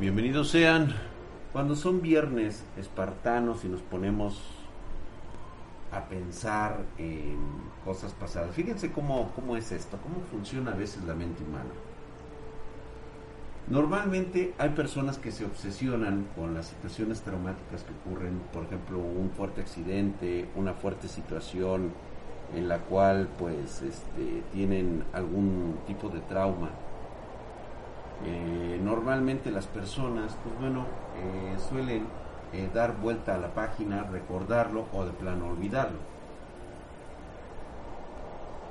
Bienvenidos sean. Cuando son viernes espartanos y nos ponemos a pensar en cosas pasadas. Fíjense cómo, cómo es esto, cómo funciona a veces la mente humana. Normalmente hay personas que se obsesionan con las situaciones traumáticas que ocurren, por ejemplo, un fuerte accidente, una fuerte situación en la cual pues este, tienen algún tipo de trauma. Eh, normalmente las personas, pues bueno, eh, suelen eh, dar vuelta a la página, recordarlo o de plano olvidarlo.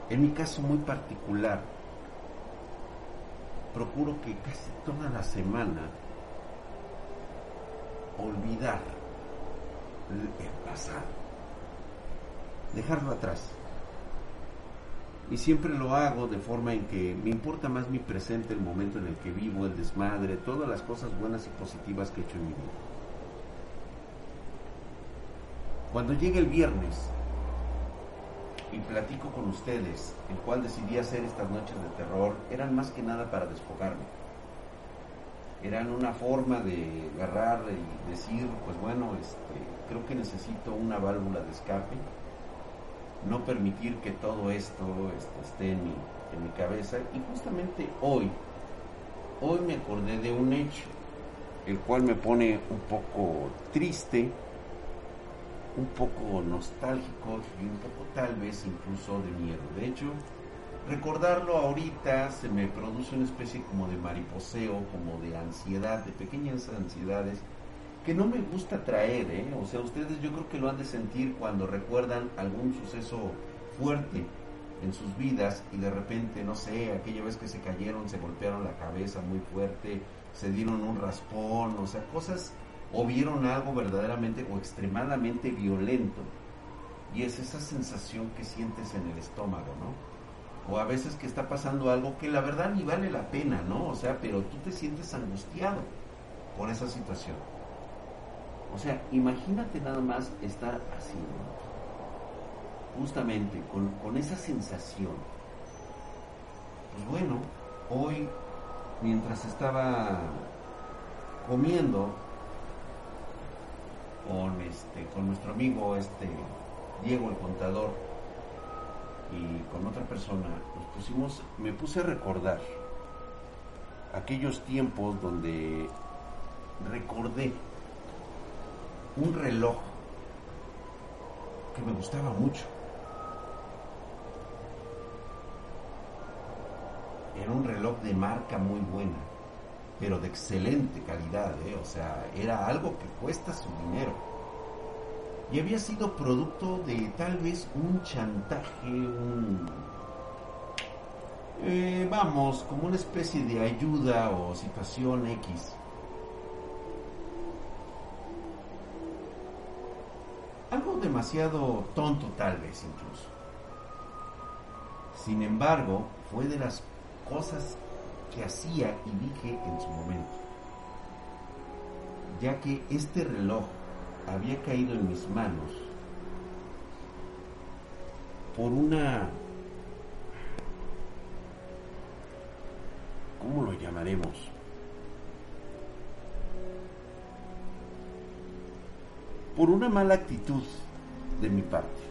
En mi caso muy particular, procuro que casi toda la semana olvidar el pasado, dejarlo atrás. Y siempre lo hago de forma en que me importa más mi presente, el momento en el que vivo, el desmadre, todas las cosas buenas y positivas que he hecho en mi vida. Cuando llegue el viernes y platico con ustedes, el cual decidí hacer estas noches de terror, eran más que nada para desfogarme. Eran una forma de agarrar y decir, pues bueno, este, creo que necesito una válvula de escape, no permitir que todo esto este, esté en mi, en mi cabeza. Y justamente hoy, hoy me acordé de un hecho, el cual me pone un poco triste, un poco nostálgico y un poco tal vez incluso de miedo. De hecho, recordarlo ahorita se me produce una especie como de mariposeo, como de ansiedad, de pequeñas ansiedades que no me gusta traer, ¿eh? O sea, ustedes yo creo que lo han de sentir cuando recuerdan algún suceso fuerte en sus vidas y de repente, no sé, aquella vez que se cayeron, se golpearon la cabeza muy fuerte, se dieron un raspón, o sea, cosas o vieron algo verdaderamente o extremadamente violento. Y es esa sensación que sientes en el estómago, ¿no? O a veces que está pasando algo que la verdad ni vale la pena, ¿no? O sea, pero tú te sientes angustiado por esa situación. O sea, imagínate nada más estar así, ¿no? Justamente con, esa sensación. Pues bueno, hoy, mientras estaba comiendo, con este con nuestro amigo este Diego el contador y con otra persona nos pusimos me puse a recordar aquellos tiempos donde recordé un reloj que me gustaba mucho era un reloj de marca muy buena pero de excelente calidad, ¿eh? o sea, era algo que cuesta su dinero. Y había sido producto de tal vez un chantaje, un... Eh, vamos, como una especie de ayuda o situación X. Algo demasiado tonto tal vez incluso. Sin embargo, fue de las cosas que hacía y dije en su momento, ya que este reloj había caído en mis manos por una, ¿cómo lo llamaremos? Por una mala actitud de mi parte.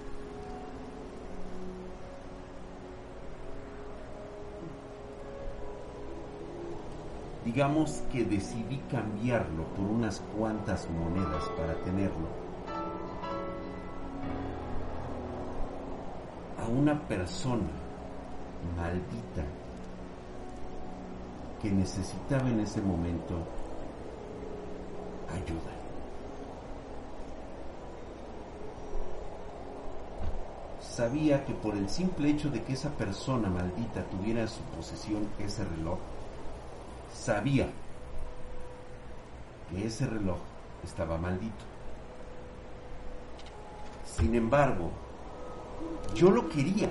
digamos que decidí cambiarlo por unas cuantas monedas para tenerlo, a una persona maldita que necesitaba en ese momento ayuda. Sabía que por el simple hecho de que esa persona maldita tuviera en su posesión ese reloj, sabía que ese reloj estaba maldito. Sin embargo, yo lo quería.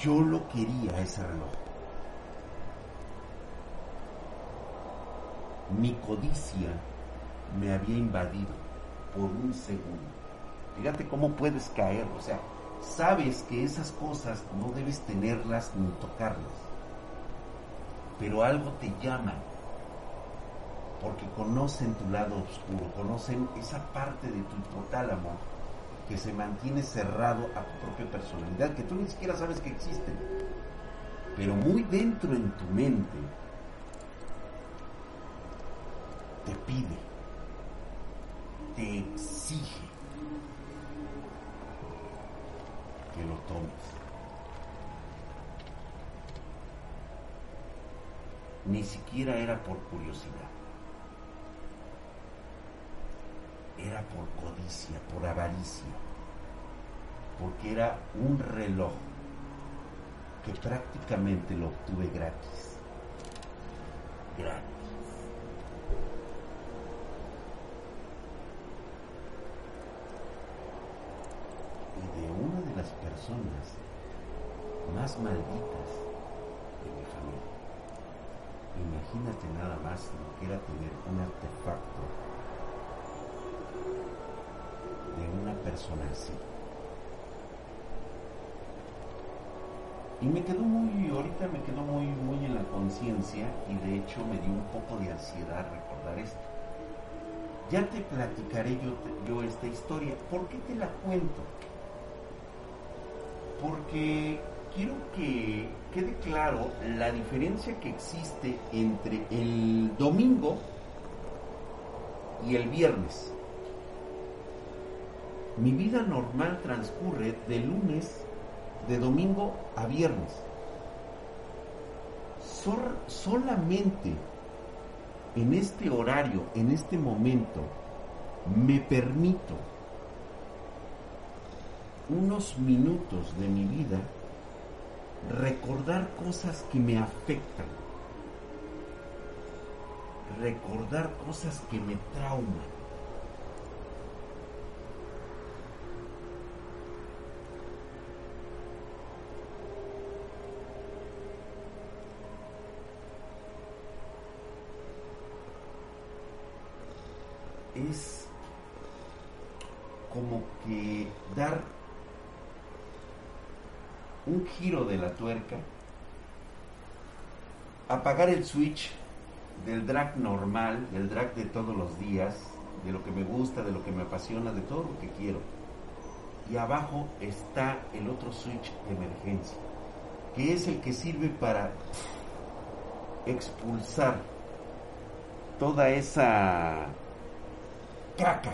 Yo lo quería ese reloj. Mi codicia me había invadido por un segundo. Fíjate cómo puedes caer, o sea, sabes que esas cosas no debes tenerlas ni tocarlas, pero algo te llama, porque conocen tu lado oscuro, conocen esa parte de tu hipotálamo que se mantiene cerrado a tu propia personalidad, que tú ni siquiera sabes que existen, pero muy dentro en tu mente te pide, te exige lo tomes. Ni siquiera era por curiosidad. Era por codicia, por avaricia. Porque era un reloj que prácticamente lo obtuve gratis. Gratis. y de una de las personas más malditas de mi familia. Imagínate nada más lo que era tener un artefacto de una persona así. Y me quedó muy, ahorita me quedó muy, muy en la conciencia y de hecho me dio un poco de ansiedad recordar esto. Ya te platicaré yo, yo esta historia. ¿Por qué te la cuento? Porque quiero que quede claro la diferencia que existe entre el domingo y el viernes. Mi vida normal transcurre de lunes, de domingo a viernes. solamente en este horario, en este momento, me permito unos minutos de mi vida recordar cosas que me afectan, recordar cosas que me trauman. Es como que dar un giro de la tuerca, apagar el switch del drag normal, del drag de todos los días, de lo que me gusta, de lo que me apasiona, de todo lo que quiero. Y abajo está el otro switch de emergencia, que es el que sirve para expulsar toda esa caca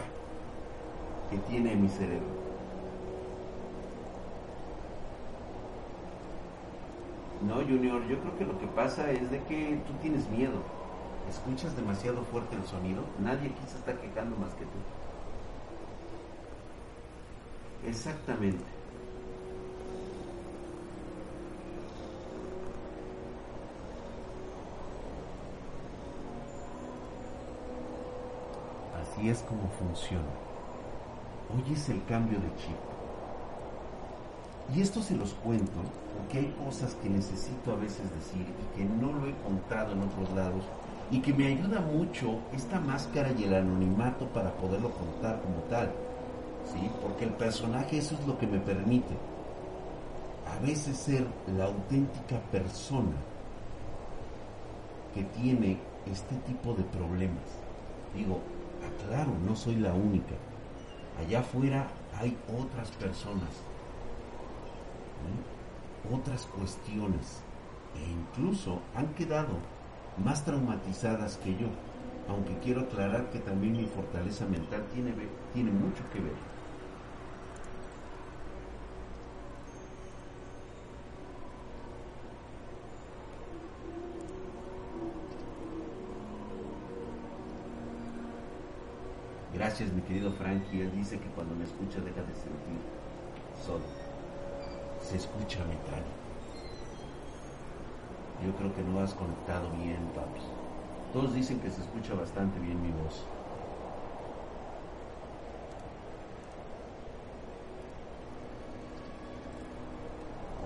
que tiene mi cerebro. No, Junior, yo creo que lo que pasa es de que tú tienes miedo. Escuchas demasiado fuerte el sonido. Nadie aquí se está quejando más que tú. Exactamente. Así es como funciona. Hoy es el cambio de chip. Y esto se los cuento porque hay cosas que necesito a veces decir y que no lo he contado en otros lados y que me ayuda mucho esta máscara y el anonimato para poderlo contar como tal. ¿Sí? Porque el personaje eso es lo que me permite a veces ser la auténtica persona que tiene este tipo de problemas. Digo, aclaro, no soy la única. Allá afuera hay otras personas otras cuestiones e incluso han quedado más traumatizadas que yo, aunque quiero aclarar que también mi fortaleza mental tiene, tiene mucho que ver. Gracias mi querido Frankie, él dice que cuando me escucha deja de sentir solo se escucha metálico. Yo creo que no has conectado bien, papi. Todos dicen que se escucha bastante bien mi voz.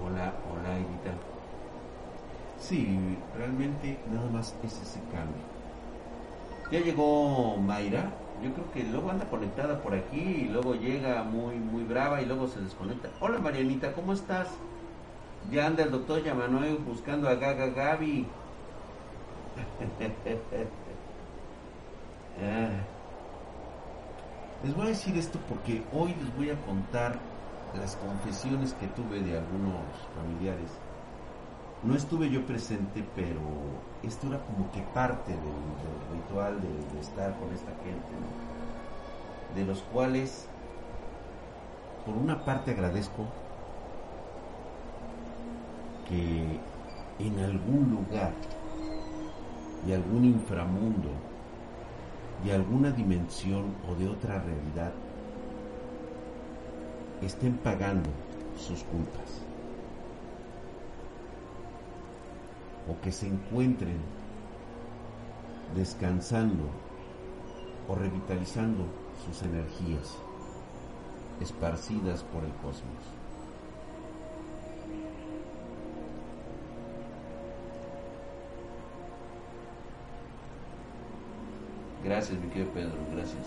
Hola, hola Edita. Sí, realmente nada más es ese cambio. Ya llegó Mayra. Yo creo que luego anda conectada por aquí y luego llega muy muy brava y luego se desconecta. Hola Marianita, ¿cómo estás? Ya anda el doctor Yamanuel buscando a Gaga Gaby. Ah. Les voy a decir esto porque hoy les voy a contar las confesiones que tuve de algunos familiares. No estuve yo presente, pero esto era como que parte del, ritual de, estar con esta gente, de los cuales, por una parte agradezco que en algún lugar y algún inframundo y alguna dimensión o de otra realidad estén pagando sus culpas o que se encuentren descansando o revitalizando sus energías esparcidas por el cosmos. Gracias, mi querido Pedro, gracias.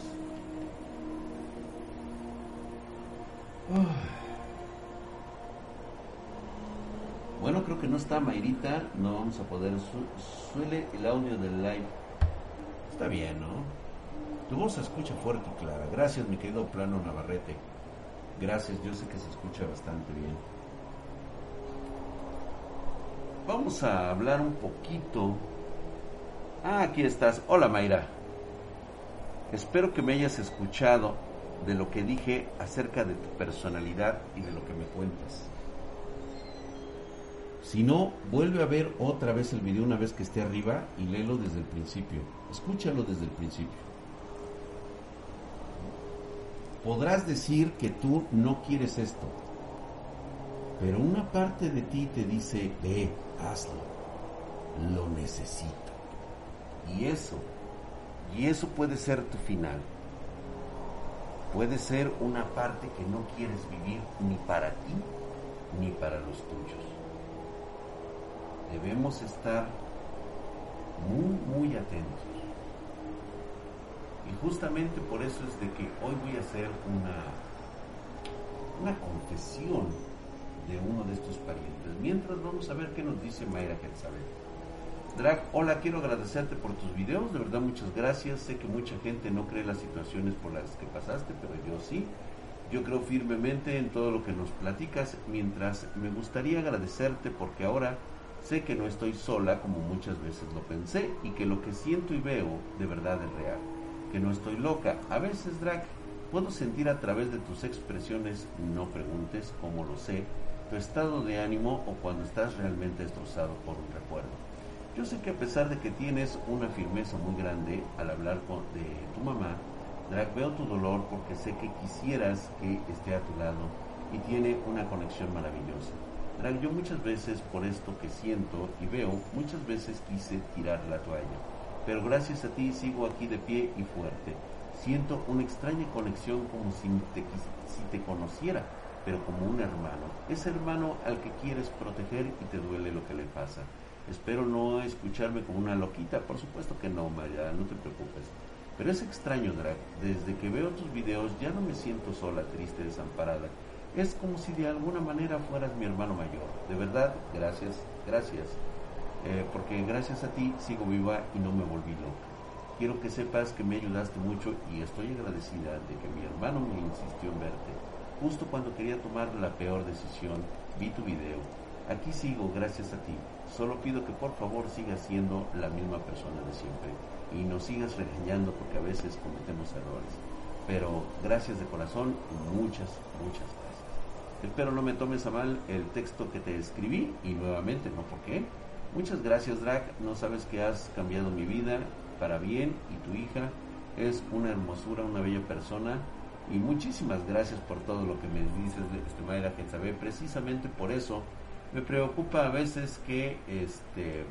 Bueno, creo que no está Mayrita, no vamos a poder. suele el audio del live. Está bien, ¿no? Tu voz se escucha fuerte y clara. Gracias, mi querido Plano Navarrete. Gracias, yo sé que se escucha bastante bien. Vamos a hablar un poquito. Ah, aquí estás. Hola, Mayra. Espero que me hayas escuchado de lo que dije acerca de tu personalidad y de lo que me cuentas. Si no, vuelve a ver otra vez el video una vez que esté arriba y léelo desde el principio. Escúchalo desde el principio. Podrás decir que tú no quieres esto, pero una parte de ti te dice, ve, hazlo, lo necesito. Y eso y eso puede ser tu final. Puede ser una parte que no quieres vivir ni para ti ni para los tuyos. Debemos estar muy, muy atentos. Y justamente por eso es de que hoy voy a hacer una, una confesión de uno de estos parientes. Mientras vamos a ver qué nos dice Mayra Quetzalel. Drag, hola, quiero agradecerte por tus videos, de verdad muchas gracias. Sé que mucha gente no cree las situaciones por las que pasaste, pero yo sí. Yo creo firmemente en todo lo que nos platicas, mientras me gustaría agradecerte porque ahora sé que no estoy sola como muchas veces lo pensé y que lo que siento y veo de verdad es real, que no estoy loca. A veces, Drag, puedo sentir a través de tus expresiones, no preguntes cómo lo sé, tu estado de ánimo o cuando estás realmente destrozado por un recuerdo. Yo sé que a pesar de que tienes una firmeza muy grande al hablar de tu mamá, Drag, veo tu dolor porque sé que quisieras que esté a tu lado y tiene una conexión maravillosa. Drag, yo muchas veces por esto que siento y veo, muchas veces quise tirar la toalla, pero gracias a ti sigo aquí de pie y fuerte. Siento una extraña conexión como si te, si te conociera, pero como un hermano. Ese hermano al que quieres proteger y te duele lo que le pasa. Espero no escucharme como una loquita, por supuesto que no, Maya, no te preocupes. Pero es extraño, Drag. Desde que veo tus videos ya no me siento sola, triste, desamparada. Es como si de alguna manera fueras mi hermano mayor. De verdad, gracias, gracias. Eh, porque gracias a ti sigo viva y no me volví loca. Quiero que sepas que me ayudaste mucho y estoy agradecida de que mi hermano me insistió en verte. Justo cuando quería tomar la peor decisión, vi tu video. Aquí sigo gracias a ti. Solo pido que por favor sigas siendo la misma persona de siempre y no sigas regañando porque a veces cometemos errores. Pero gracias de corazón y muchas, muchas gracias. Espero no me tomes a mal el texto que te escribí y nuevamente, ¿no? ¿Por qué? Muchas gracias, Drag. No sabes que has cambiado mi vida para bien y tu hija es una hermosura, una bella persona. Y muchísimas gracias por todo lo que me dices de que sabe. Precisamente por eso me preocupa a veces que este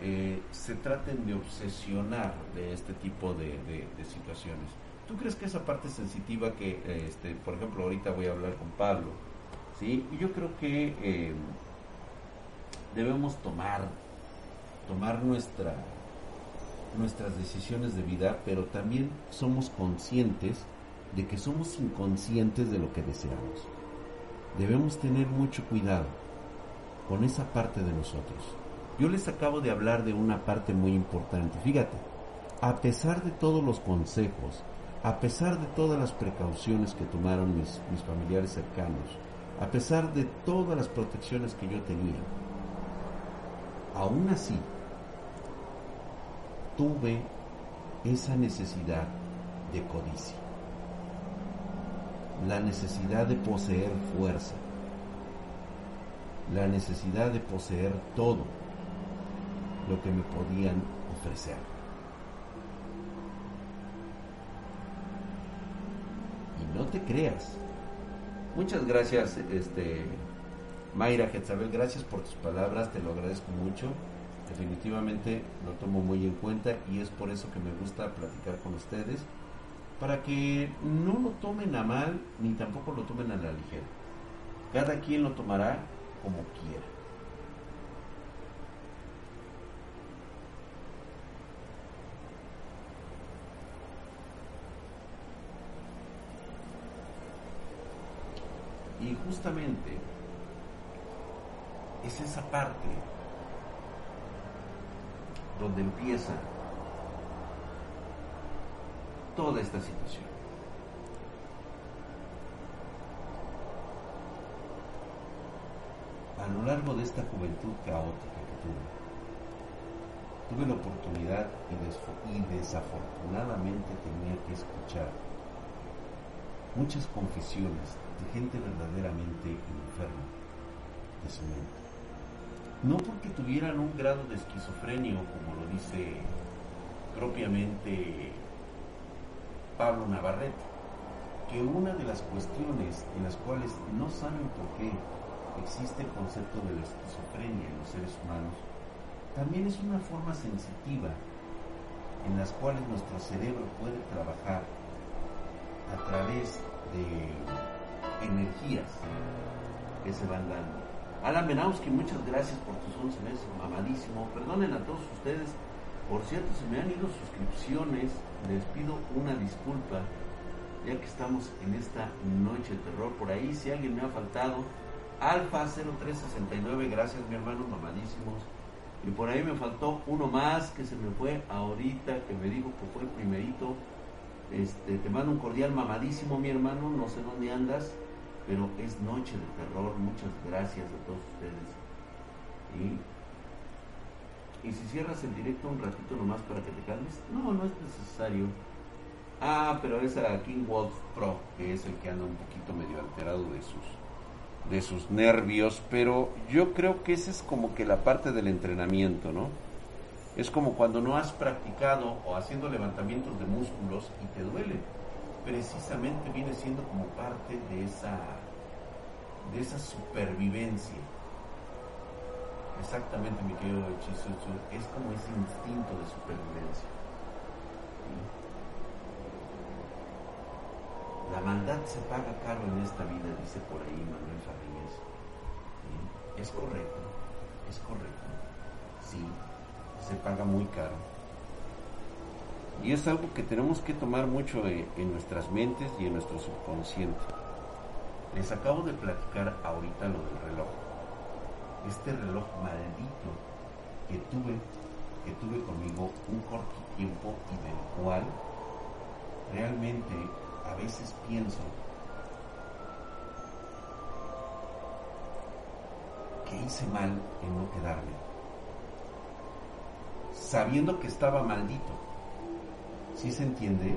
eh, se traten de obsesionar de este tipo de, situaciones. ¿Tú crees que esa parte sensitiva que, este, por ejemplo, ahorita voy a hablar con Pablo, ¿sí? yo creo que eh, debemos tomar, tomar nuestra, nuestras decisiones de vida, pero también somos conscientes de que somos inconscientes de lo que deseamos. Debemos tener mucho cuidado con esa parte de nosotros. Yo les acabo de hablar de una parte muy importante. Fíjate, a pesar de todos los consejos, a pesar de todas las precauciones que tomaron mis, familiares cercanos, a pesar de todas las protecciones que yo tenía, aún así tuve esa necesidad de codicia, la necesidad de poseer fuerza, la necesidad de poseer todo lo que me podían ofrecer. Y no te creas. Muchas gracias, este Mayra Getzabel, gracias por tus palabras, te lo agradezco mucho. Definitivamente lo tomo muy en cuenta y es por eso que me gusta platicar con ustedes, para que no lo tomen a mal ni tampoco lo tomen a la ligera. Cada quien lo tomará como quiera. Justamente es esa parte donde empieza toda esta situación. a lo largo de esta juventud caótica que tuve, tuve la oportunidad y, desafortunadamente tenía que escuchar muchas confesiones de gente verdaderamente enferma de su mente. No porque tuvieran un grado de esquizofrenia, como lo dice propiamente Pablo Navarrete, que una de las cuestiones en las cuales no saben por qué existe el concepto de la esquizofrenia en los seres humanos, también es una forma sensitiva en las cuales nuestro cerebro puede trabajar a través de energías que se van dando. Alan Benowski, muchas gracias por tus 11 meses, mamadísimo. Perdonen a todos ustedes. Por cierto, se me han ido suscripciones. Les pido una disculpa, ya que estamos en esta noche de terror. Por ahí, si alguien me ha faltado, Alfa 0369, gracias mi hermano, mamadísimos. Y por ahí me faltó uno más que se me fue ahorita, que me dijo que fue el primerito. Este, te mando un cordial mamadísimo, mi hermano, no sé dónde andas, pero es noche de terror. Muchas gracias a todos ustedes. Y, y si cierras el directo un ratito nomás para que te calmes, no, no es necesario. Ah, pero es a King Wolf Pro, que es el que anda un poquito medio alterado de sus de sus nervios, pero yo creo que esa es como que la parte del entrenamiento, ¿no? Es como cuando no has practicado o haciendo levantamientos de músculos y te duele. Precisamente viene siendo como parte de esa de esa supervivencia. Exactamente, mi querido hechizo, es como ese instinto de supervivencia. La maldad se paga caro en esta vida, dice por ahí Manuel Farrines. Es correcto, es correcto. Sí, se paga muy caro. Y es algo que tenemos que tomar mucho en nuestras mentes y en nuestro subconsciente. Les acabo de platicar ahorita lo del reloj. Este reloj maldito que tuve, que tuve conmigo un corto tiempo y del cual realmente a veces pienso que hice mal en no quedarme, sabiendo que estaba maldito. ¿Sí se entiende?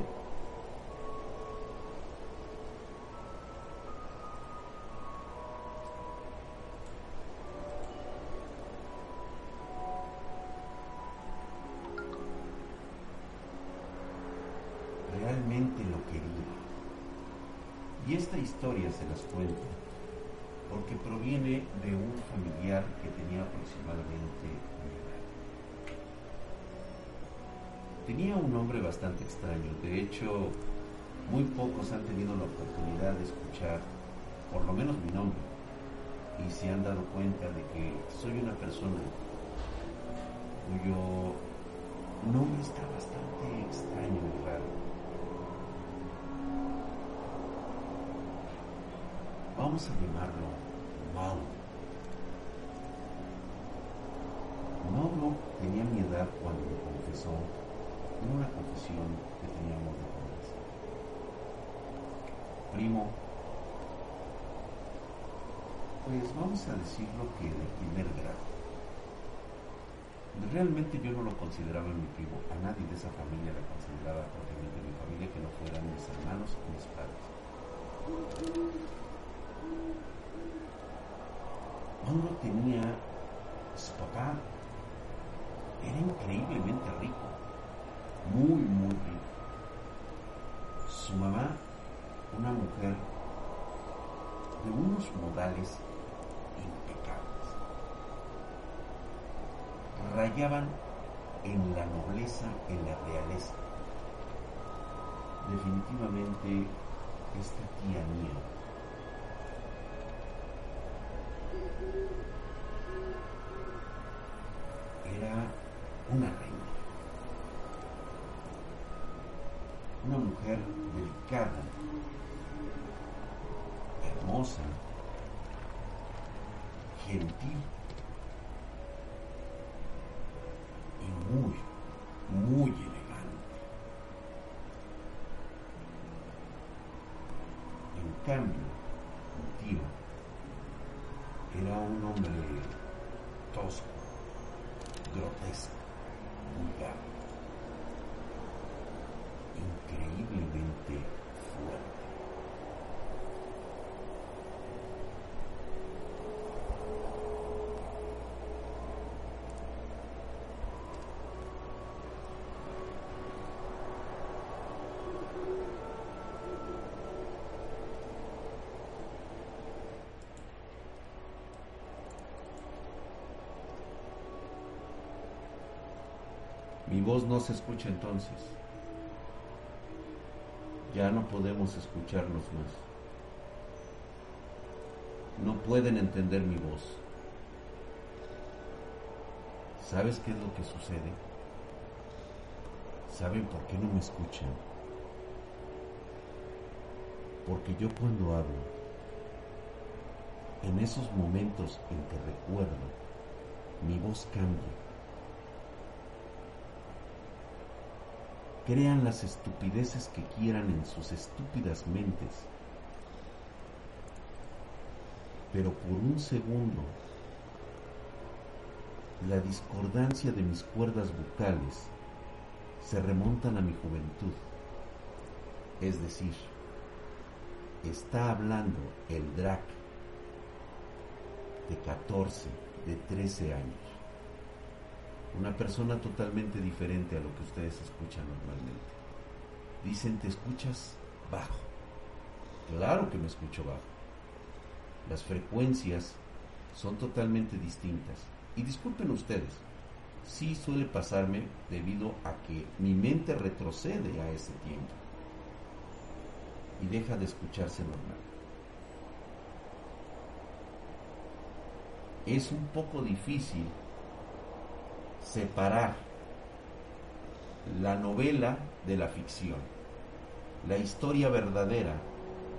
historia se las cuento porque proviene de un familiar que tenía aproximadamente Tenía un nombre bastante extraño, de hecho, muy pocos han tenido la oportunidad de escuchar, por lo menos mi nombre, y se han dado cuenta de que soy una persona cuyo nombre está bastante extraño y raro. Vamos a llamarlo Mauro. Mauro tenía mi edad cuando me confesó en una confesión que teníamos de. Primo, pues vamos a decirlo que de primer grado. Realmente yo no lo consideraba mi primo, a nadie de esa familia la consideraba propiamente mi familia que no fueran mis hermanos o mis padres. Mauro tenía su papá, era increíblemente rico, muy, muy rico. Su mamá, una mujer de unos modales impecables. Rayaban en la nobleza, en la realeza. Definitivamente, esta tía mía era una reina, delicada, hermosa, gentil y muy, muy elegante. En cambio, mi tío era un hombre tosco, grotesco, vulgar, increíblemente fuerte. Mi voz no se escucha entonces. Ya no podemos escucharnos más. No pueden entender mi voz. ¿Sabes qué es lo que sucede? ¿Saben por qué no me escuchan? Porque yo cuando hablo, en esos momentos en que recuerdo, mi voz cambia. Crean las estupideces que quieran en sus estúpidas mentes. Pero por un segundo, la discordancia de mis cuerdas vocales se remontan a mi juventud. Es decir, está hablando el Drac de 14, de 13 años una persona totalmente diferente a lo que ustedes escuchan normalmente. Dicen, ¿te escuchas bajo? Claro que me escucho bajo. Las frecuencias son totalmente distintas. Y disculpen ustedes, sí suele pasarme debido a que mi mente retrocede a ese tiempo y deja de escucharse normal. Es un poco difícil separar la novela de la ficción, la historia verdadera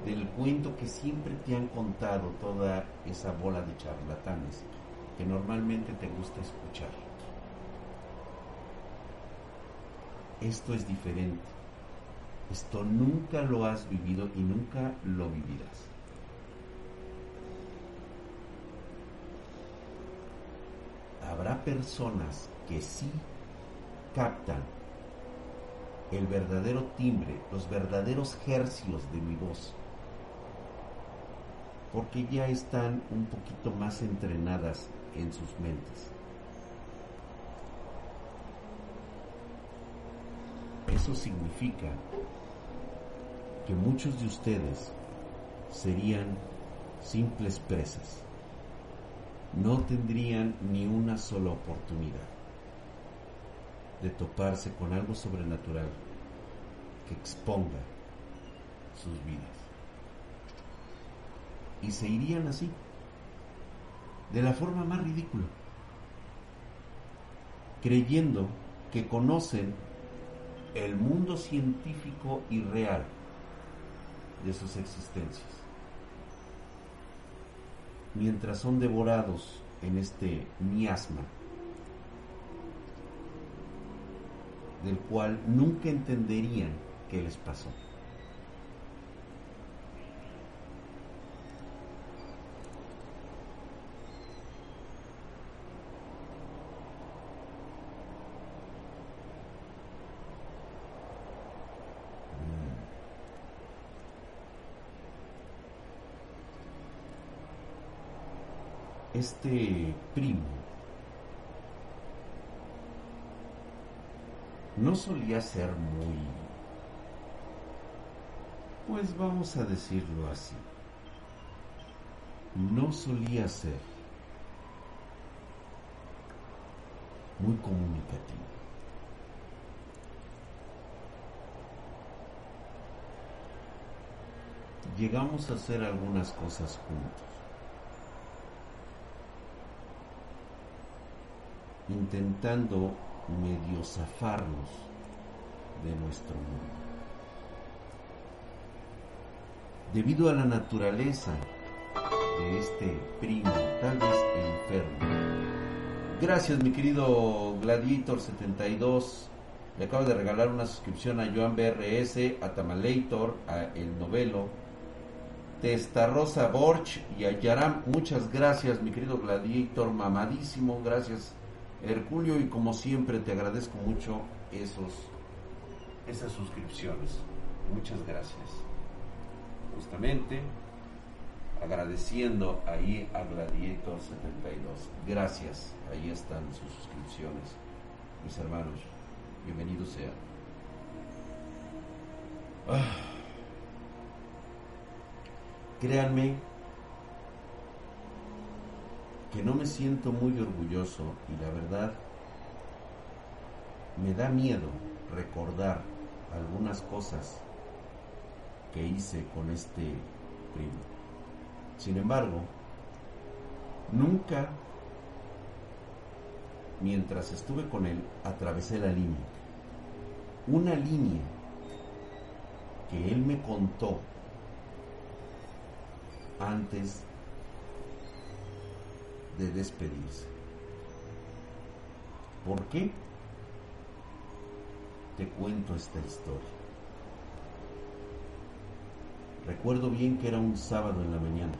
del cuento que siempre te han contado toda esa bola de charlatanes que normalmente te gusta escuchar. Esto es diferente. Esto nunca lo has vivido y nunca lo vivirás. Habrá personas que sí captan el verdadero timbre, los verdaderos hercios de mi voz, porque ya están un poquito más entrenadas en sus mentes. Eso significa que muchos de ustedes serían simples presas, no tendrían ni una sola oportunidad. de toparse con algo sobrenatural que exponga sus vidas. Y se irían así, de la forma más ridícula, creyendo que conocen el mundo científico y real de sus existencias, mientras son devorados en este miasma del cual nunca entenderían qué les pasó. Este primo no solía ser muy, pues vamos a decirlo así, no solía ser muy comunicativo. Llegamos a hacer algunas cosas juntos. Intentando medio zafarnos de nuestro mundo. Debido a la naturaleza de este primo, tal vez enfermo. Gracias, mi querido Gladiator72. Le acabo de regalar una suscripción a Joan BRS, a Tamalator, a El Novelo, Testa Rosa Borch y a Yaram. Muchas gracias, mi querido Gladiator, mamadísimo. Gracias Herculio, y como siempre te agradezco mucho esos, esas suscripciones. Muchas gracias. Justamente agradeciendo ahí a Gladiator 72. Gracias, ahí están sus suscripciones, mis hermanos. Bienvenidos sean. Ah. Créanme que no me siento muy orgulloso y la verdad me da miedo recordar algunas cosas que hice con este primo. Sin embargo, nunca, mientras estuve con él, atravesé la línea. Una línea que él me contó antes de despedirse. ¿Por qué? Te cuento esta historia. Recuerdo bien que era un sábado en la mañana.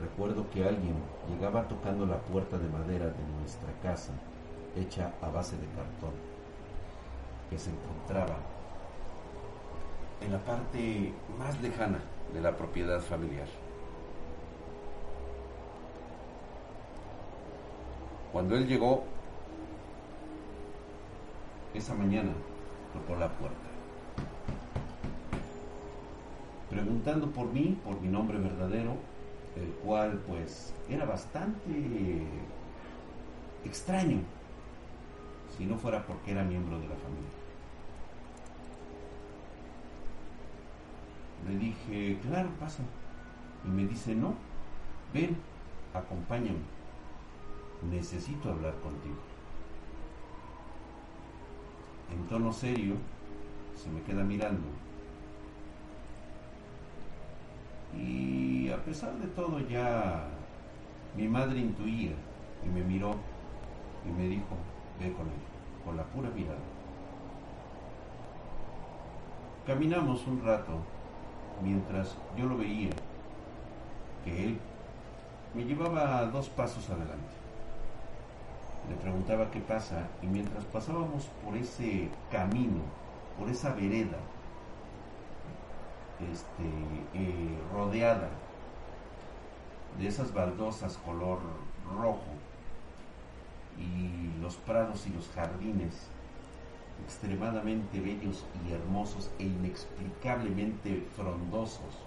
Recuerdo que alguien llegaba tocando la puerta de madera de nuestra casa, hecha a base de cartón, que se encontraba en la parte más lejana de la propiedad familiar. Cuando él llegó esa mañana, tocó la puerta. Preguntando por mí, por mi nombre verdadero, el cual pues era bastante extraño, si no fuera porque era miembro de la familia. Le dije, claro, pasa. Y me dice, no, ven, acompáñame necesito hablar contigo. En tono serio, se me queda mirando. Y a pesar de todo ya mi madre intuía y me miró y me dijo, ve con él, con la pura mirada. Caminamos un rato mientras yo lo veía, que él me llevaba dos pasos adelante le preguntaba qué pasa y mientras pasábamos por ese camino, por esa vereda, este, eh, rodeada de esas baldosas color rojo y los prados y los jardines extremadamente bellos y hermosos e inexplicablemente frondosos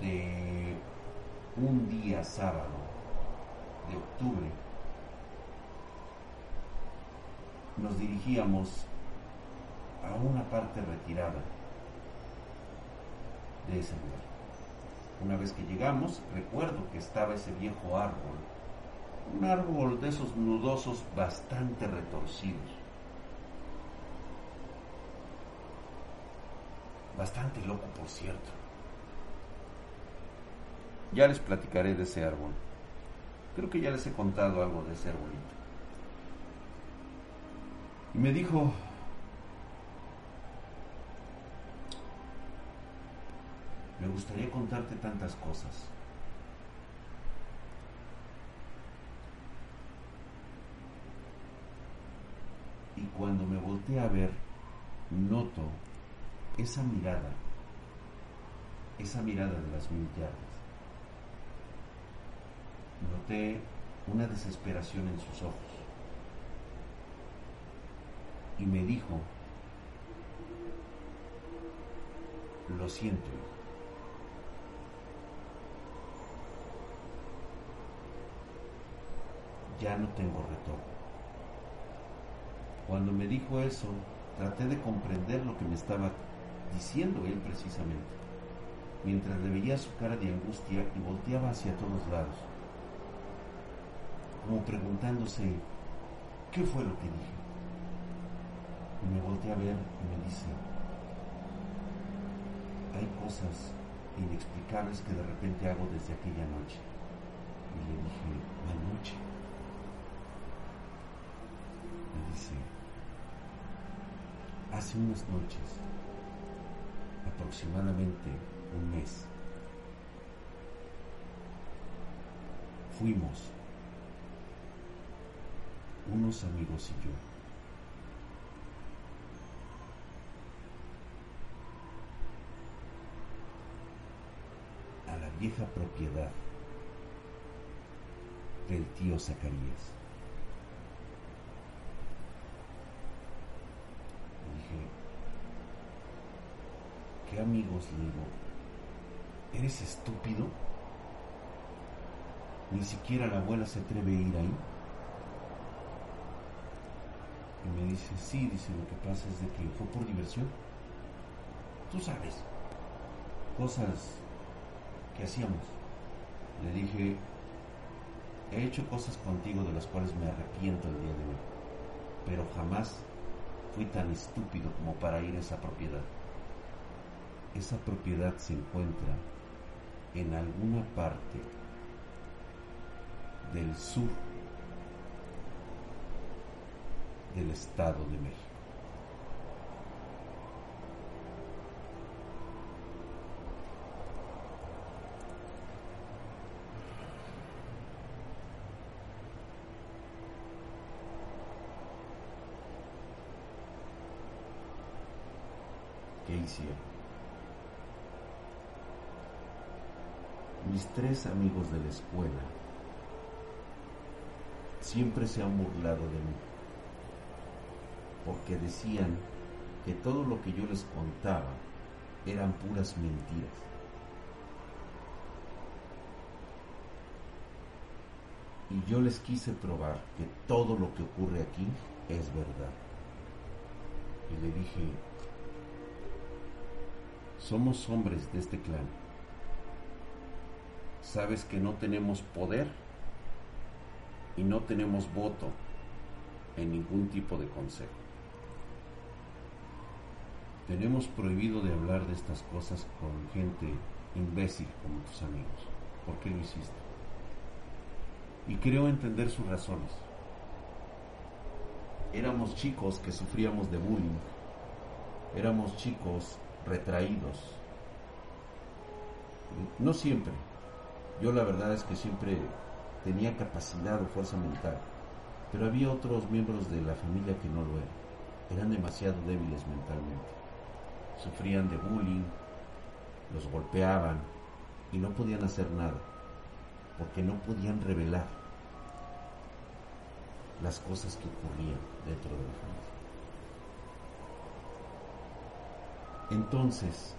de un día sábado de octubre nos dirigíamos a una parte retirada de ese lugar. Una vez que llegamos, recuerdo que estaba ese viejo árbol, un árbol de esos nudosos bastante retorcidos, bastante loco por cierto. Ya les platicaré de ese árbol. Creo que ya les he contado algo de ese arbolito. Y me dijo, me gustaría contarte tantas cosas. Y cuando me volteé a ver, noto esa mirada, esa mirada de las mil yardas. Noté una desesperación en sus ojos. Y me dijo, lo siento, ya no tengo retorno. Cuando me dijo eso, traté de comprender lo que me estaba diciendo él precisamente, mientras le veía su cara de angustia y volteaba hacia todos lados, como preguntándose, ¿qué fue lo que dije? Y me volteé a ver y me dice, hay cosas inexplicables que de repente hago desde aquella noche. Y le dije, la noche. Me dice, hace unas noches, aproximadamente un mes, fuimos unos amigos y yo vieja propiedad del tío Zacarías. Dije, ¿qué amigos le digo? ¿Eres estúpido? Ni siquiera la abuela se atreve a ir ahí. Y me dice, sí, dice, lo que pasa es de que fue por diversión. Tú sabes, cosas que hacíamos. Le dije, he hecho cosas contigo de las cuales me arrepiento el día de hoy, pero jamás fui tan estúpido como para ir a esa propiedad. Esa propiedad se encuentra en alguna parte del sur del Estado de México. Mis tres amigos de la escuela siempre se han burlado de mí porque decían que todo lo que yo les contaba eran puras mentiras. Y yo les quise probar que todo lo que ocurre aquí es verdad. Y le dije, somos hombres de este clan. Sabes que no tenemos poder y no tenemos voto en ningún tipo de consejo. Tenemos prohibido de hablar de estas cosas con gente imbécil como tus amigos. ¿Por qué lo hiciste? Y creo entender sus razones. Éramos chicos que sufríamos de bullying. Éramos chicos retraídos. No siempre. Yo la verdad es que siempre tenía capacidad o fuerza mental. Pero había otros miembros de la familia que no lo eran. Eran demasiado débiles mentalmente. Sufrían de bullying, los golpeaban y no podían hacer nada, porque no podían revelar las cosas que ocurrían dentro de la familia. Entonces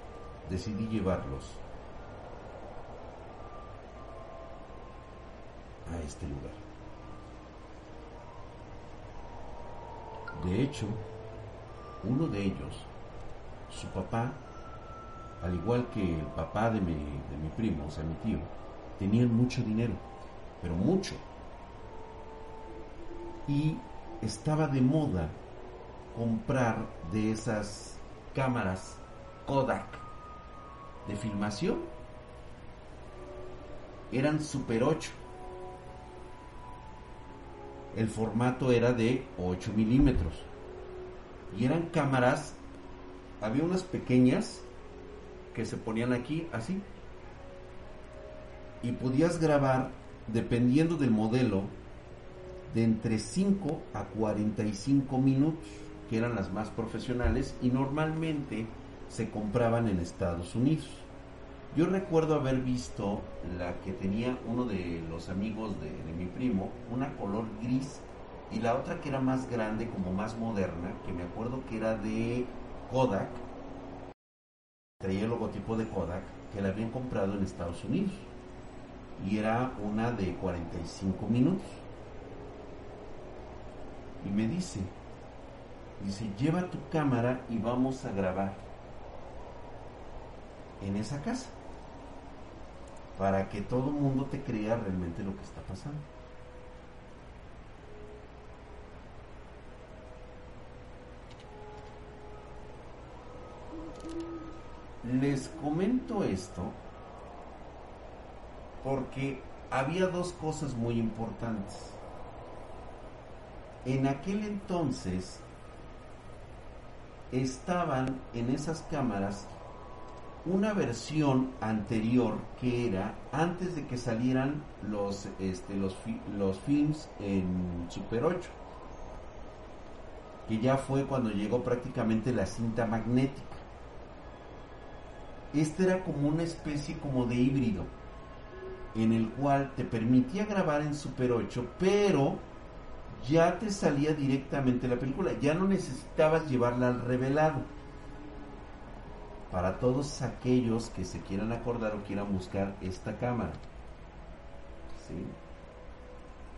decidí llevarlos a este lugar. De hecho, uno de ellos, su papá, al igual que el papá de mi, de mi primo, o sea, mi tío, tenían mucho dinero, pero mucho. Y estaba de moda comprar de esas cámaras Kodak de filmación. Eran Super 8. El formato era de 8 milímetros. Y eran cámaras, había unas pequeñas que se ponían aquí así. Y podías grabar, dependiendo del modelo, de entre 5 a 45 minutos, que eran las más profesionales y normalmente se compraban en Estados Unidos. Yo recuerdo haber visto la que tenía uno de los amigos de, mi primo, una color gris y la otra que era más grande, como más moderna, que me acuerdo que era de Kodak, traía el logotipo de Kodak, que la habían comprado en Estados Unidos. Y era una de 45 minutos. Y me dice, dice, lleva tu cámara y vamos a grabar en esa casa para que todo el mundo te crea realmente lo que está pasando. Les comento esto porque había dos cosas muy importantes. En aquel entonces estaban en esas cámaras una versión anterior que era antes de que salieran los, este, los, los films en Super 8, que ya fue cuando llegó prácticamente la cinta magnética. Este era como una especie como de híbrido, en el cual te permitía grabar en Super 8, pero ya te salía directamente la película, ya no necesitabas llevarla al revelado para todos aquellos que se quieran acordar o quieran buscar esta cámara. ¿Sí?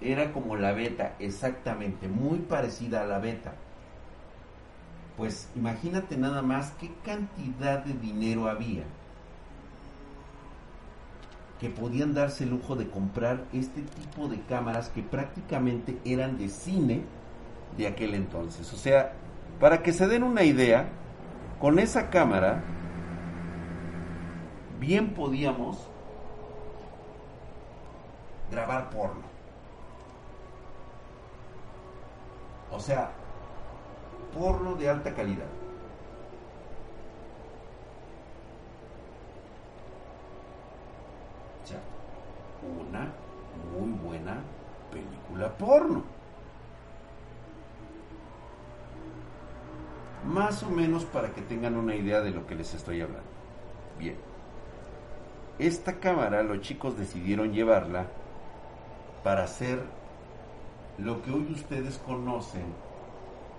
Era como la beta, exactamente, muy parecida a la beta. Pues imagínate nada más qué cantidad de dinero había que podían darse el lujo de comprar este tipo de cámaras que prácticamente eran de cine de aquel entonces. O sea, para que se den una idea, con esa cámara bien podíamos grabar porno. O sea, porno de alta calidad. O sea, una muy buena película porno. Más o menos para que tengan una idea de lo que les estoy hablando. Bien. Esta cámara los chicos decidieron llevarla para hacer lo que hoy ustedes conocen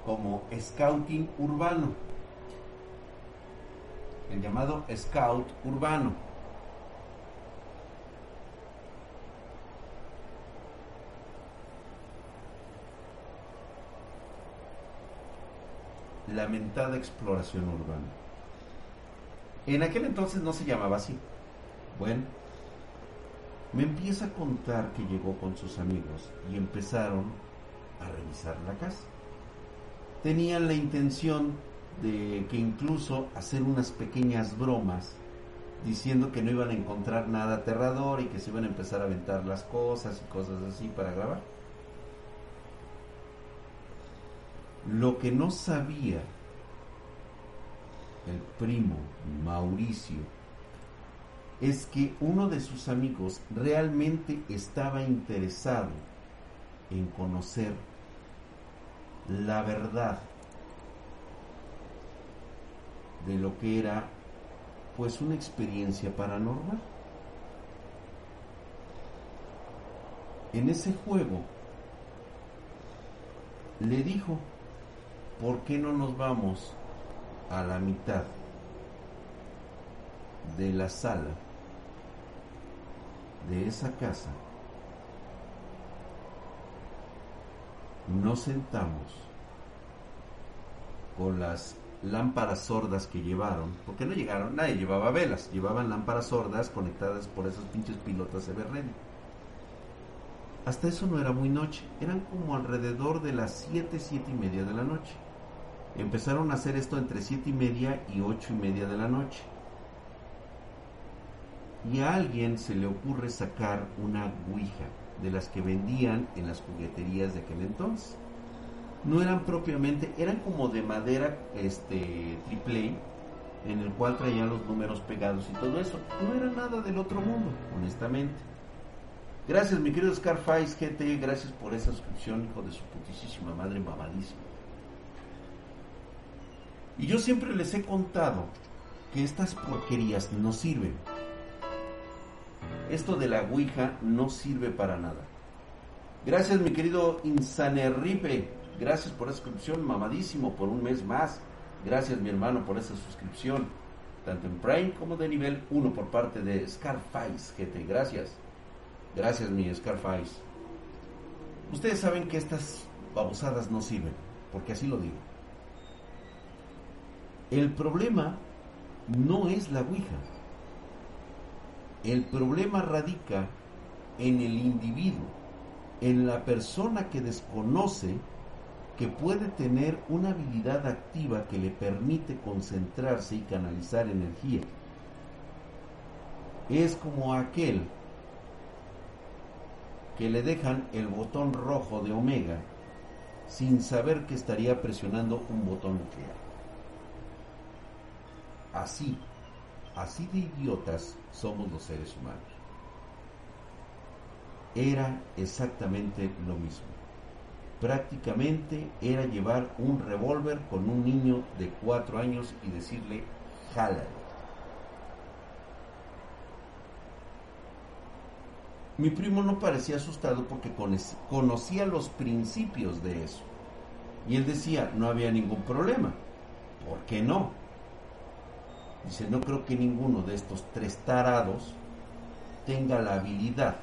como scouting urbano. El llamado scout urbano. Lamentada exploración urbana. En aquel entonces no se llamaba así. Bueno, me empieza a contar que llegó con sus amigos y empezaron a revisar la casa. Tenían la intención de que incluso hacer unas pequeñas bromas diciendo que no iban a encontrar nada aterrador y que se iban a empezar a aventar las cosas y cosas así para grabar. Lo que no sabía el primo Mauricio es que uno de sus amigos realmente estaba interesado en conocer la verdad de lo que era pues una experiencia paranormal. En ese juego le dijo, ¿por qué no nos vamos a la mitad de la sala de esa casa, nos sentamos con las lámparas sordas que llevaron, porque no llegaron, nadie llevaba velas, llevaban lámparas sordas conectadas por esas pinches pilotas Everready. Hasta eso no era muy noche, eran como alrededor de las 7, 7 y media de la noche. Empezaron a hacer esto entre 7 y media y 8 y media de la noche. Y a alguien se le ocurre sacar una Ouija de las que vendían en las jugueterías de aquel entonces no eran propiamente, eran como de madera este triple en el cual traían los números pegados y todo eso. No era nada del otro mundo, honestamente. Gracias, mi querido Scarface GT, gracias por esa suscripción, hijo de su putísima madre mamadísima. Y yo siempre les he contado que estas porquerías no sirven. Esto de la Ouija no sirve para nada. Gracias, mi querido Insanerripe. Gracias por esa suscripción, mamadísimo, por un mes más. Gracias, mi hermano, por esa suscripción, tanto en Prime como de nivel 1 por parte de Scarface GT. Gracias. Gracias, mi Scarface. Ustedes saben que estas babosadas no sirven, porque así lo digo. El problema no es la Ouija. El problema radica en el individuo, en la persona que desconoce que puede tener una habilidad activa que le permite concentrarse y canalizar energía. Es como aquel que le dejan el botón rojo de Omega sin saber que estaría presionando un botón nuclear. Así, así de idiotas somos los seres humanos. Era exactamente lo mismo prácticamente era llevar un revólver con un niño de cuatro años y decirle, jálale. Mi primo no parecía asustado porque conocía los principios de eso. Y él decía, no había ningún problema. ¿Por qué no? Dice, no creo que ninguno de estos tres tarados tenga la habilidad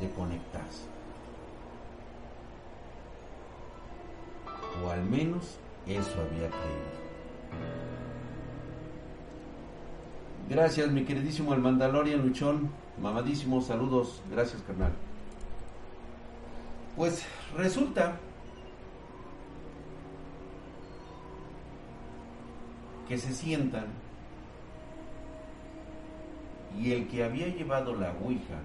de conectarse. o al menos eso había creído. Gracias, mi queridísimo el Mandalorian Luchón, mamadísimo, saludos, gracias, carnal. Pues resulta que se sientan y el que había llevado la Ouija,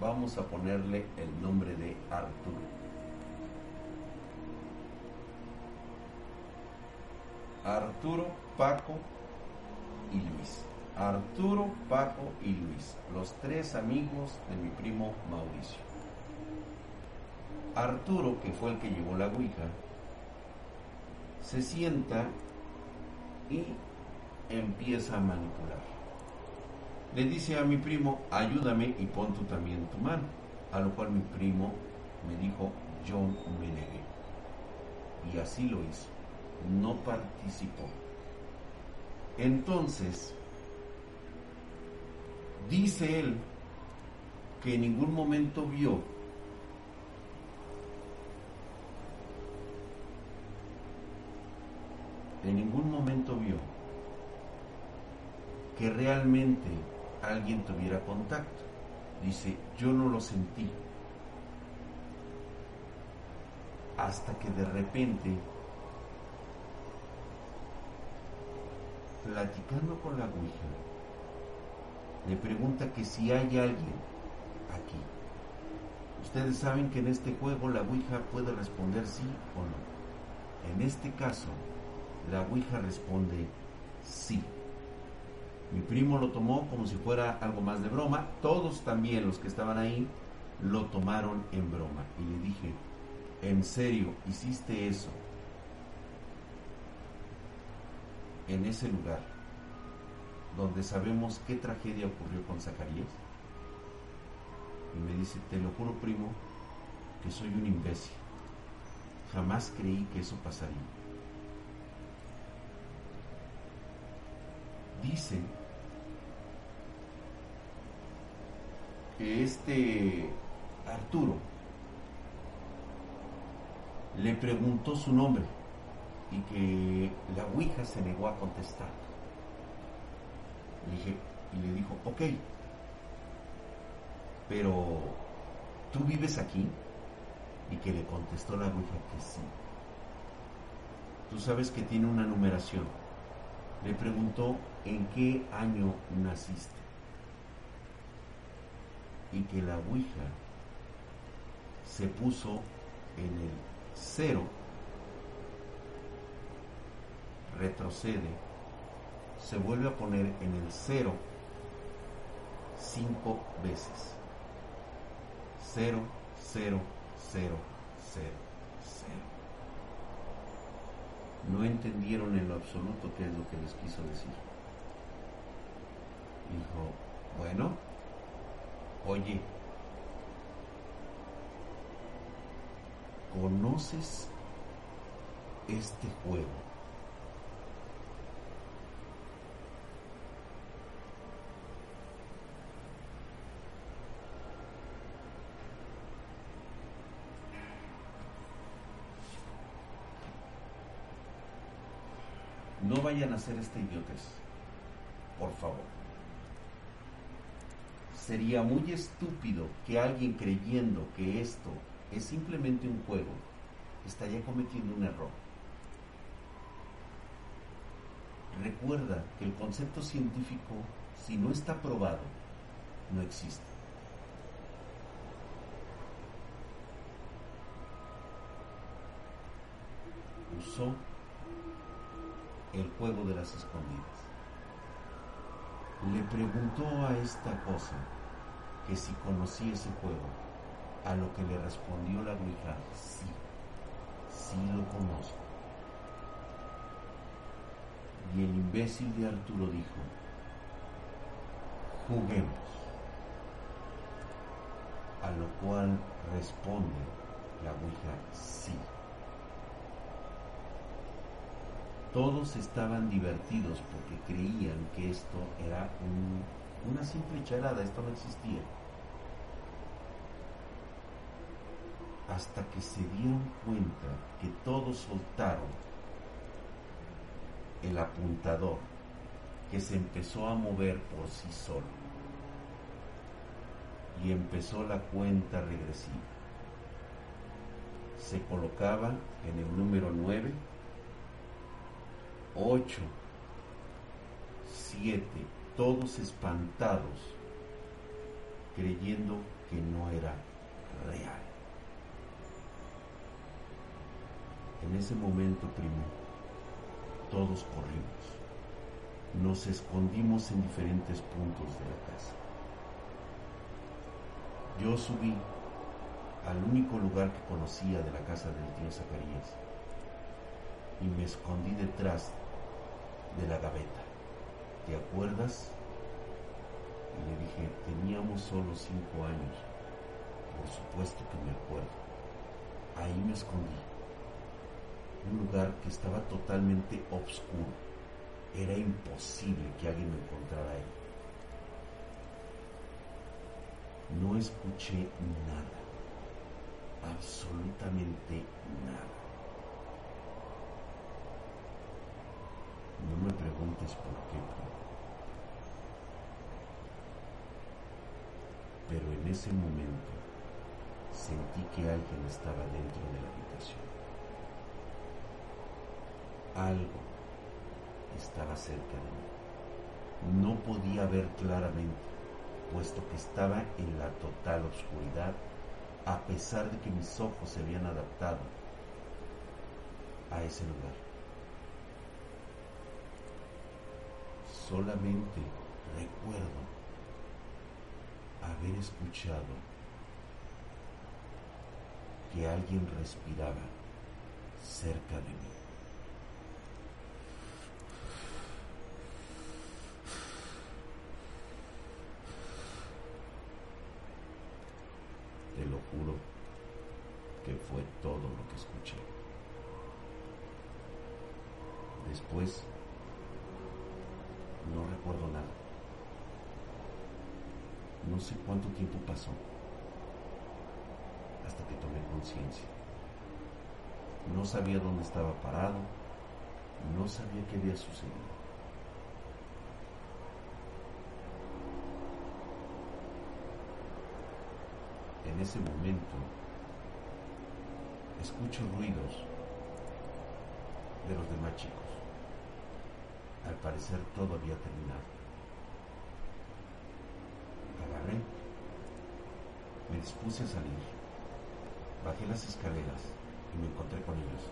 vamos a ponerle el nombre de Arturo. Arturo, Paco y Luis. Arturo, Paco y Luis, los tres amigos de mi primo Mauricio. Arturo, que fue el que llevó la Ouija, se sienta y empieza a manipular. Le dice a mi primo, ayúdame y pon tú también tu mano. A lo cual mi primo me dijo, yo me negué. Y así lo hizo no participó. Entonces, dice él que en ningún momento vio en ningún momento vio que realmente alguien tuviera contacto. Dice, yo no lo sentí. Hasta que de repente platicando con la Ouija, le pregunta que si hay alguien aquí. Ustedes saben que en este juego la Ouija puede responder sí o no. En este caso, la Ouija responde sí. Mi primo lo tomó como si fuera algo más de broma. Todos también los que estaban ahí lo tomaron en broma. Y le dije, ¿en serio hiciste eso? en ese lugar donde sabemos qué tragedia ocurrió con Zacarías? Y me dice, te lo juro primo, que soy un imbécil. Jamás creí que eso pasaría. Dice que este Arturo le preguntó su nombre y que la Ouija se negó a contestar. Y le dijo, ok, pero ¿tú vives aquí? Y que le contestó la Ouija que sí. Tú sabes que tiene una numeración. Le preguntó en qué año naciste. Y que la Ouija se puso en el cero, retrocede, se vuelve a poner en el cero cinco veces. Cero, cero, cero, cero, cero. No entendieron en lo absoluto qué es lo que les quiso decir. Dijo, bueno, oye, ¿conoces este juego? No vayan a hacer este idiotez, por favor. Sería muy estúpido que alguien creyendo que esto es simplemente un juego estaría cometiendo un error. Recuerda que el concepto científico, si no está probado, no existe. Usó el juego de las escondidas. Le preguntó a esta cosa que si conocía ese juego, a lo que le respondió la Ouija, sí, sí lo conozco. Y el imbécil de Arturo dijo, juguemos. A lo cual responde la Ouija, sí. Todos estaban divertidos porque creían que esto era una simple charada, esto no existía. Hasta que se dieron cuenta que todos soltaron el apuntador que se empezó a mover por sí solo. Y empezó la cuenta regresiva. Se colocaba en el número 9 ocho, siete, todos espantados, creyendo que no era real. En ese momento, primo, todos corrimos. Nos escondimos en diferentes puntos de la casa. Yo subí al único lugar que conocía de la casa del tío Zacarías y me escondí detrás de la gaveta. ¿Te acuerdas? Y le dije, teníamos solo cinco años. Por supuesto que me acuerdo. Ahí me escondí. Un lugar que estaba totalmente oscuro. Era imposible que alguien me encontrara ahí. No escuché nada. Absolutamente nada. No me preguntes por qué. Pero en ese momento sentí que alguien estaba dentro de la habitación. Algo estaba cerca de mí. No podía ver claramente, puesto que estaba en la total oscuridad, a pesar de que mis ojos se habían adaptado a ese lugar. Solamente recuerdo haber escuchado que alguien respiraba cerca de mí. Te lo juro que fue todo lo que escuché. Después no recuerdo nada. No sé cuánto tiempo pasó hasta que tomé conciencia. No sabía dónde estaba parado, no sabía qué había sucedido. En ese momento escucho ruidos de los demás chicos. Al parecer todo había terminado. Agarré, me dispuse a salir, bajé las escaleras y me encontré con ellos.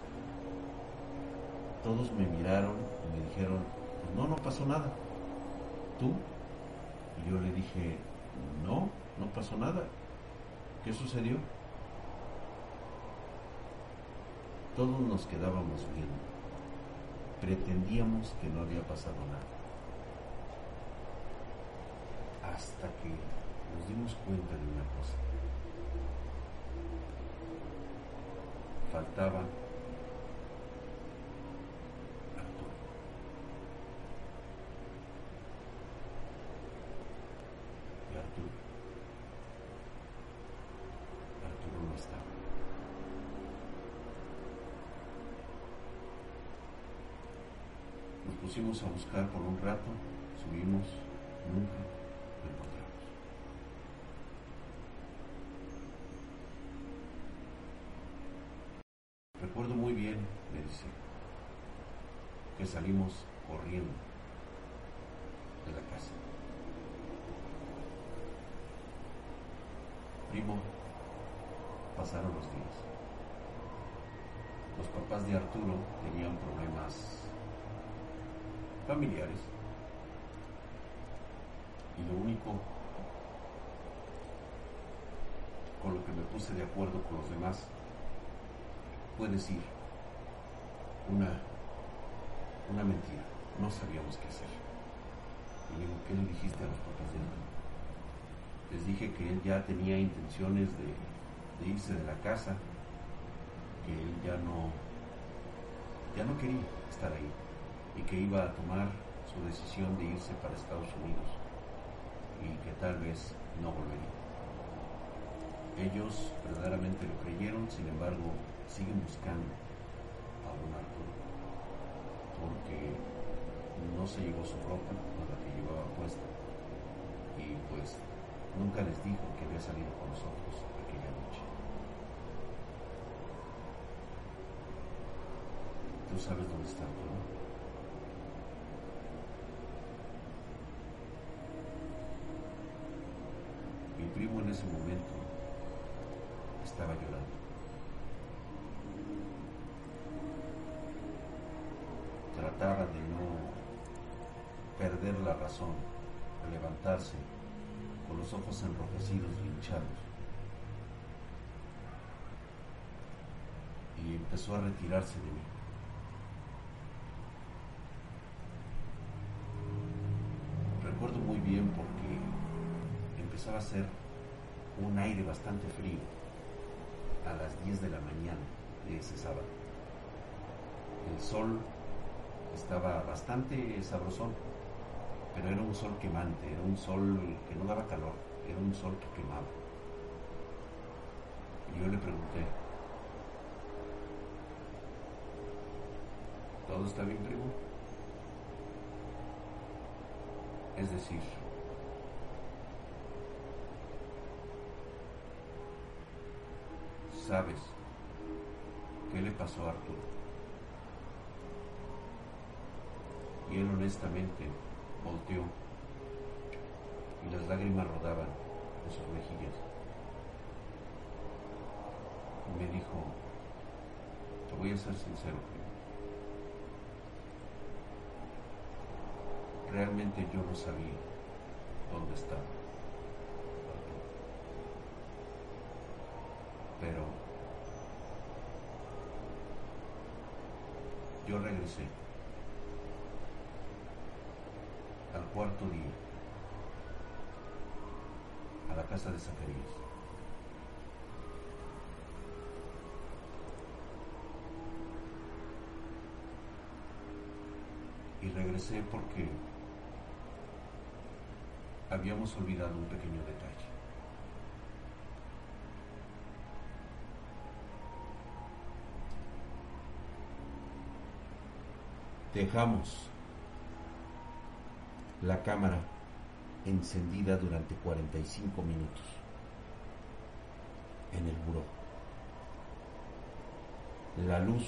Todos me miraron y me dijeron, no, no pasó nada. ¿Tú? Y yo le dije, no, no pasó nada. ¿Qué sucedió? Todos nos quedábamos viendo. Pretendíamos que no había pasado nada. Hasta que nos dimos cuenta de una cosa. Faltaba Arturo. Y Arturo. Arturo no estaba. A buscar por un rato, subimos, nunca lo encontramos. Recuerdo muy bien, me dice, que salimos corriendo de la casa. Primo, pasaron los días. Los papás de Arturo tenían problemas familiares. Y lo único con lo que me puse de acuerdo con los demás fue decir una, una mentira. No sabíamos qué hacer. Y digo, ¿qué le dijiste a los papás de Arturo? Les dije que él ya tenía intenciones de, de irse de la casa, que él ya no, ya no quería estar ahí y que iba a tomar su decisión de irse para Estados Unidos y que tal vez no volvería. Ellos verdaderamente lo creyeron, sin embargo, siguen buscando a un Arturo porque no se llevó su ropa, la que llevaba puesta, y pues nunca les dijo que había salido con nosotros aquella noche. Tú sabes dónde está Arturo. Mi primo en ese momento estaba llorando. Trataba de no perder la razón, de levantarse con los ojos enrojecidos y hinchados. Y empezó a retirarse de mí. Recuerdo muy bien porque empezaba a ser un aire bastante frío a las 10 de la mañana de ese sábado. El sol estaba bastante sabrosón, pero era un sol quemante, era un sol que no daba calor, era un sol que quemaba. Y yo le pregunté, ¿todo está bien, primo? Es decir, ¿sabes qué le pasó a Arturo? Y él honestamente volteó y las lágrimas rodaban en sus mejillas. Y me dijo, te voy a ser sincero. Realmente yo no sabía dónde estaba. Arturo. Pero yo regresé al cuarto día a la casa de Zacarías. Y regresé porque habíamos olvidado un pequeño detalle. Dejamos la cámara encendida durante 45 minutos en el buró. La luz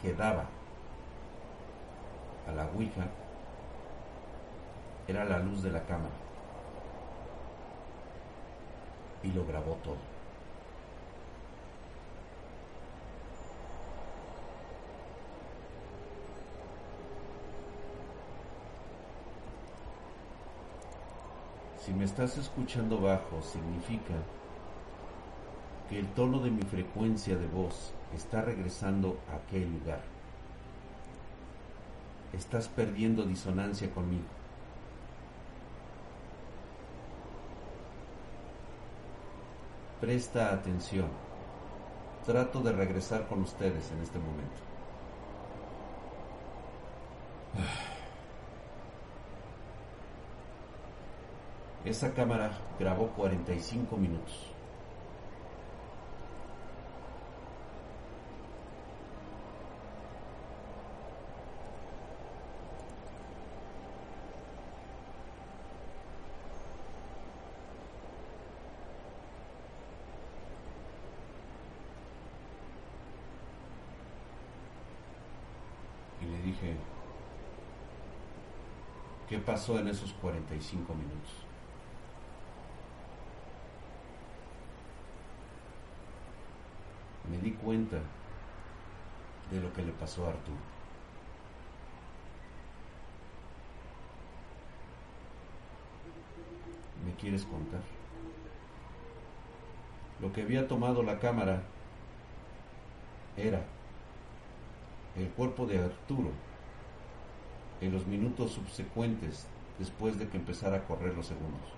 que daba a la Ouija era la luz de la cámara y lo grabó todo. Si me estás escuchando bajo, significa que el tono de mi frecuencia de voz está regresando a aquel lugar. Estás perdiendo disonancia conmigo. Presta atención. Trato de regresar con ustedes en este momento. Esa cámara grabó 45 minutos. Y le dije, ¿qué pasó en esos 45 minutos? me di cuenta de lo que le pasó a Arturo. ¿Me quieres contar? Lo que había tomado la cámara era el cuerpo de Arturo en los minutos subsecuentes después de que empezara a correr los segundos.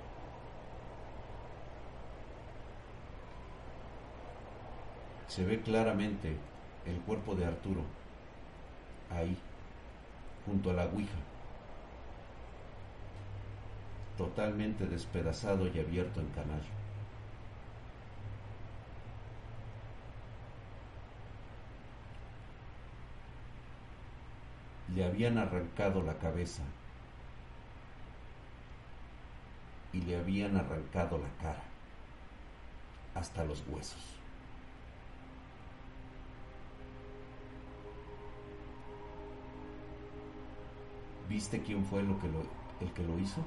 Se ve claramente el cuerpo de Arturo ahí, junto a la Ouija, totalmente despedazado y abierto en canal. Le habían arrancado la cabeza y le habían arrancado la cara hasta los huesos. ¿Viste quién fue lo que el que lo hizo?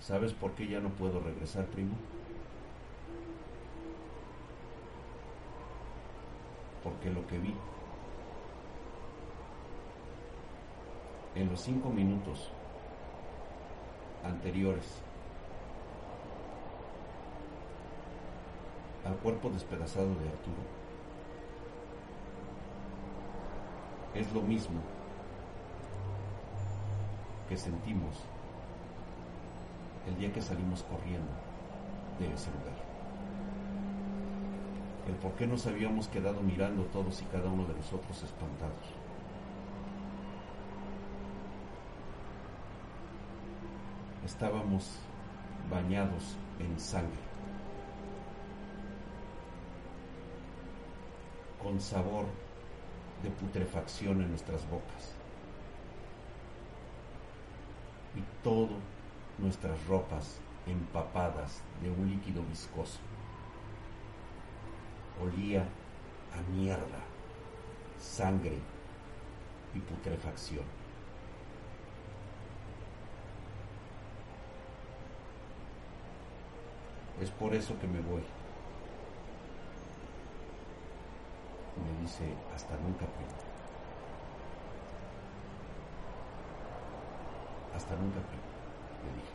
¿Sabes por qué ya no puedo regresar, primo? Porque lo que vi en los cinco minutos anteriores al cuerpo despedazado de Arturo es lo mismo que sentimos el día que salimos corriendo de ese lugar. El por qué nos habíamos quedado mirando todos y cada uno de nosotros espantados. Estábamos bañados en sangre, con sabor de putrefacción en nuestras bocas. Y todo nuestras ropas empapadas de un líquido viscoso. Olía a mierda, sangre y putrefacción. Es por eso que me voy. Dice, hasta nunca, primo. Hasta nunca, primo, le dije.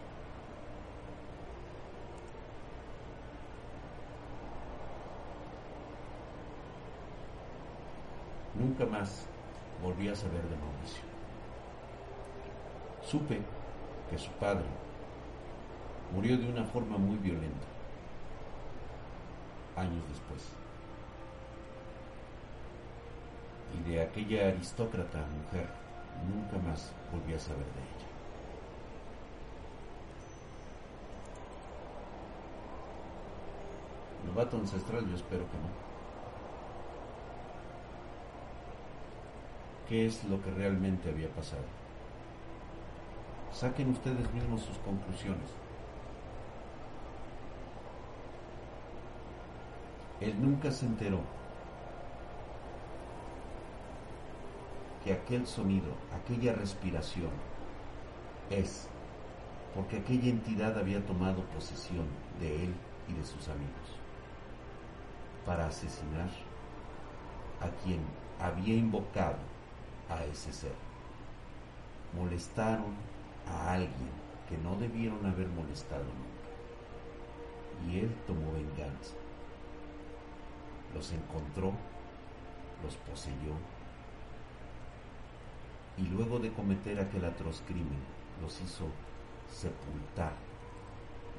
Nunca más volví a saber de Mauricio. Supe que su padre murió de una forma muy violenta años después. Y de aquella aristócrata mujer nunca más volví a saber de ella. olfato ancestral yo espero que no. ¿Qué es lo que realmente había pasado? Saquen ustedes mismos sus conclusiones. Él nunca se enteró que aquel sonido, aquella respiración, es porque aquella entidad había tomado posesión de él y de sus amigos para asesinar a quien había invocado a ese ser. Molestaron a alguien que no debieron haber molestado nunca. Y él tomó venganza. Los encontró, los poseyó y luego de cometer aquel atroz crimen los hizo sepultar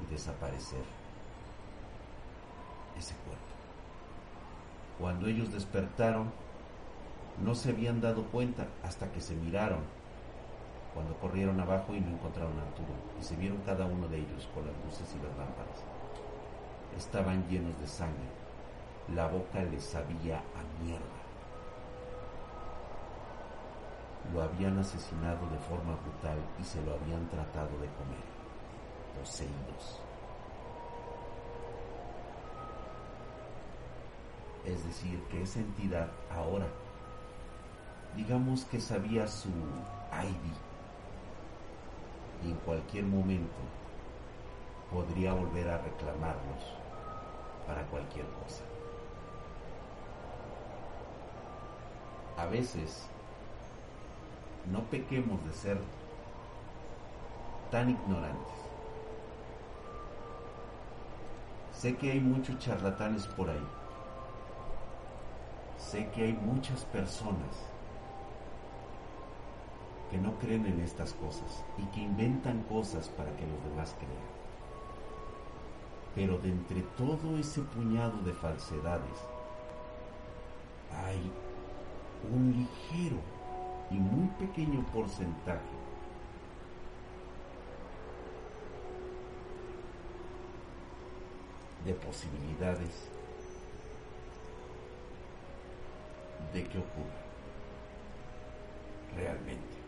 y desaparecer ese cuerpo. Cuando ellos despertaron, no se habían dado cuenta hasta que se miraron, cuando corrieron abajo y no encontraron a Arturo, y se vieron cada uno de ellos con las luces y las lámparas. Estaban llenos de sangre, la boca les sabía a mierda. Lo habían asesinado de forma brutal y se lo habían tratado de comer, poseídos. Es decir, que esa entidad ahora, digamos que sabía su ID y en cualquier momento podría volver a reclamarlos para cualquier cosa. A veces no pequemos de ser tan ignorantes. Sé que hay muchos charlatanes por ahí. Sé que hay muchas personas que no creen en estas cosas y que inventan cosas para que los demás crean. Pero de entre todo ese puñado de falsedades hay un ligero y muy pequeño porcentaje de posibilidades de que ocurra realmente.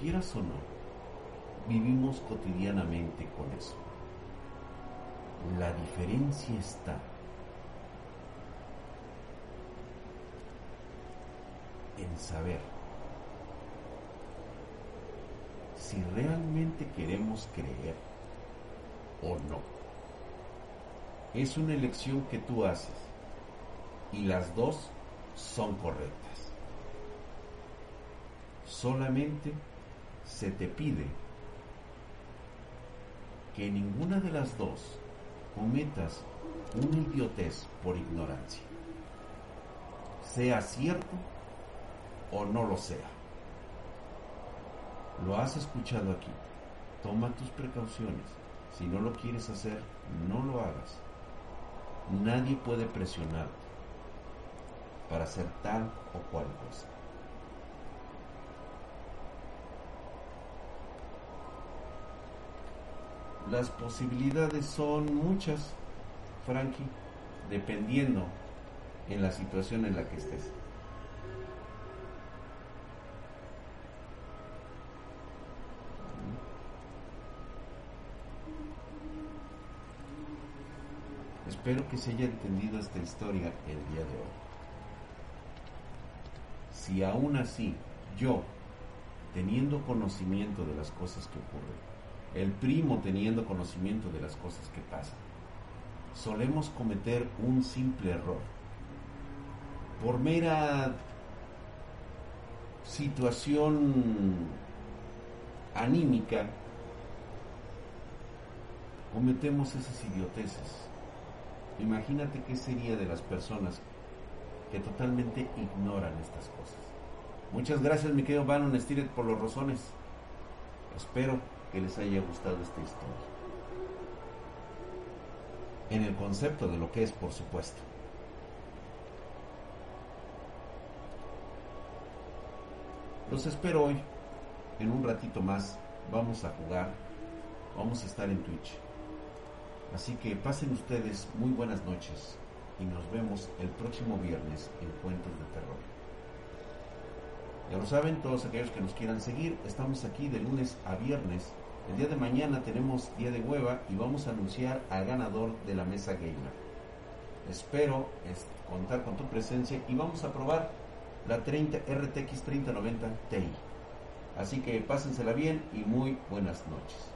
Quieras o no, vivimos cotidianamente con eso. La diferencia está en saber si realmente queremos creer o no. Es una elección que tú haces y las dos son correctas. Solamente se te pide que ninguna de las dos cometas una idiotez por ignorancia, sea cierto o no lo sea. Lo has escuchado aquí. Toma tus precauciones. Si no lo quieres hacer, no lo hagas. Nadie puede presionarte para hacer tal o cual cosa. Las posibilidades son muchas, Frankie, dependiendo en la situación en la que estés. Espero que se haya entendido esta historia el día de hoy. Si aún así yo, teniendo conocimiento de las cosas que ocurren, el primo teniendo conocimiento de las cosas que pasan, solemos cometer un simple error. Por mera situación anímica, cometemos esas idioteces. Imagínate qué sería de las personas que totalmente ignoran estas cosas. Muchas gracias, mi querido Bannon Stiret, por los razones. Espero que les haya gustado esta historia. en el concepto de lo que es, por supuesto. Los espero hoy. En un ratito más vamos a jugar. Vamos a estar en Twitch. Así que pasen ustedes muy buenas noches y nos vemos el próximo viernes en Cuentos de Terror. Ya lo saben, todos aquellos que nos quieran seguir, estamos aquí de lunes a viernes. El día de mañana tenemos día de hueva y vamos a anunciar al ganador de la mesa gamer. Espero contar con tu presencia y vamos a probar la 30 RTX 3090 Ti. Así que pásensela bien y muy buenas noches.